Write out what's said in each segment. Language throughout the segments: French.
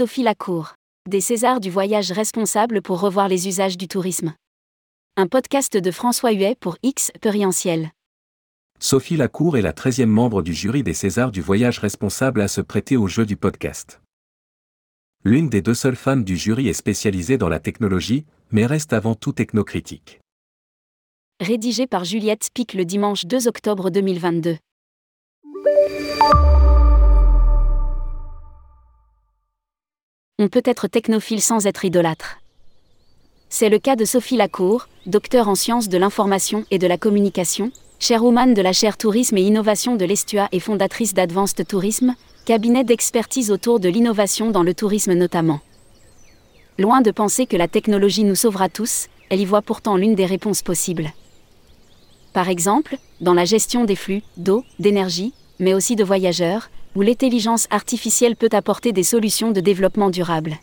Sophie Lacour. Des Césars du voyage responsable pour revoir les usages du tourisme. Un podcast de François Huet pour X Perientiel. Sophie Lacour est la 13e membre du jury des Césars du voyage responsable à se prêter au jeu du podcast. L'une des deux seules femmes du jury est spécialisée dans la technologie, mais reste avant tout technocritique. Rédigé par Juliette Spic le dimanche 2 octobre 2022. On peut être technophile sans être idolâtre. C'est le cas de Sophie Lacour, docteur en sciences de l'information et de la communication, chairwoman de la chaire Tourisme et Innovation de l'Estua et fondatrice d'Advanced Tourisme, cabinet d'expertise autour de l'innovation dans le tourisme notamment. Loin de penser que la technologie nous sauvera tous, elle y voit pourtant l'une des réponses possibles. Par exemple, dans la gestion des flux, d'eau, d'énergie, mais aussi de voyageurs, où l'intelligence artificielle peut apporter des solutions de développement durable.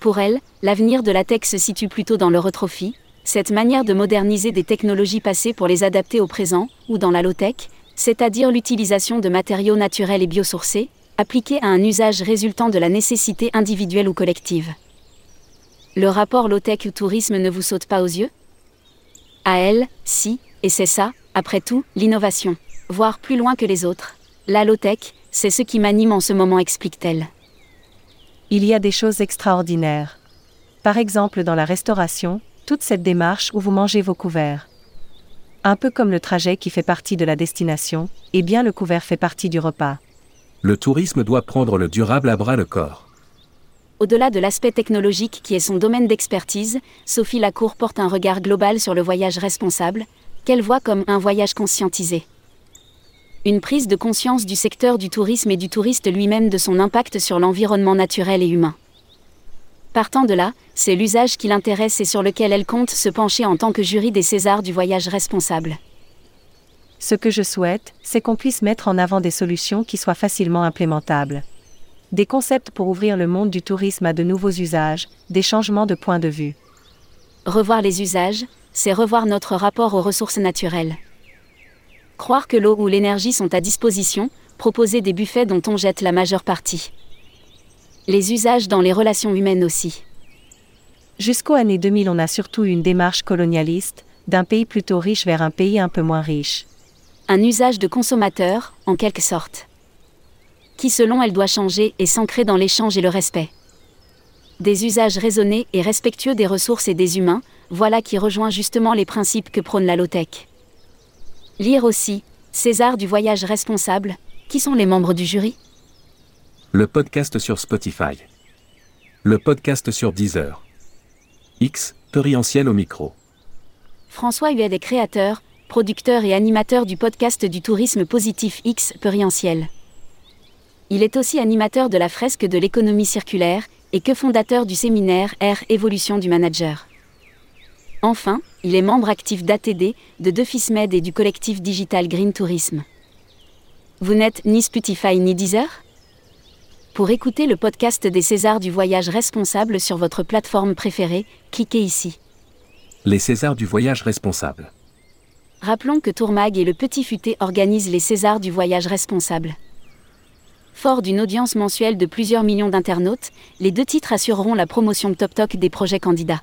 Pour elle, l'avenir de la tech se situe plutôt dans le retrofit, cette manière de moderniser des technologies passées pour les adapter au présent, ou dans la low-tech, c'est-à-dire l'utilisation de matériaux naturels et biosourcés, appliqués à un usage résultant de la nécessité individuelle ou collective. Le rapport low-tech ou tourisme ne vous saute pas aux yeux? À elle, si, et c'est ça, après tout, l'innovation, voire plus loin que les autres. La low-tech, c'est ce qui m'anime en ce moment, explique-t-elle. Il y a des choses extraordinaires. Par exemple dans la restauration, toute cette démarche où vous mangez vos couverts. Un peu comme le trajet qui fait partie de la destination, et bien le couvert fait partie du repas. Le tourisme doit prendre le durable à bras le corps. Au-delà de l'aspect technologique qui est son domaine d'expertise, Sophie Lacour porte un regard global sur le voyage responsable, qu'elle voit comme un voyage conscientisé. Une prise de conscience du secteur du tourisme et du touriste lui-même de son impact sur l'environnement naturel et humain. Partant de là, c'est l'usage qui l'intéresse et sur lequel elle compte se pencher en tant que jury des Césars du voyage responsable. Ce que je souhaite, c'est qu'on puisse mettre en avant des solutions qui soient facilement implémentables. Des concepts pour ouvrir le monde du tourisme à de nouveaux usages, des changements de point de vue. Revoir les usages, c'est revoir notre rapport aux ressources naturelles. Croire que l'eau ou l'énergie sont à disposition, proposer des buffets dont on jette la majeure partie. Les usages dans les relations humaines aussi. Jusqu'aux années 2000, on a surtout une démarche colonialiste, d'un pays plutôt riche vers un pays un peu moins riche. Un usage de consommateur, en quelque sorte. Qui selon elle doit changer et s'ancrer dans l'échange et le respect. Des usages raisonnés et respectueux des ressources et des humains, voilà qui rejoint justement les principes que prône la low-tech. Lire aussi César du voyage responsable. Qui sont les membres du jury? Le podcast sur Spotify. Le podcast sur Deezer. X, Perientiel au micro. François Huet est créateur, producteur et animateur du podcast du tourisme positif X Perientiel. Il est aussi animateur de la fresque de l'économie circulaire et que fondateur du séminaire R Évolution du manager. Enfin, il est membre actif d'ATD, de DeFismed et du collectif digital Green Tourisme. Vous n'êtes ni Spotify ni Deezer? Pour écouter le podcast des Césars du voyage responsable sur votre plateforme préférée, cliquez ici. Les Césars du voyage responsable. Rappelons que Tourmag et le Petit Futé organisent les Césars du voyage responsable. Fort d'une audience mensuelle de plusieurs millions d'internautes, les deux titres assureront la promotion top toc des projets candidats.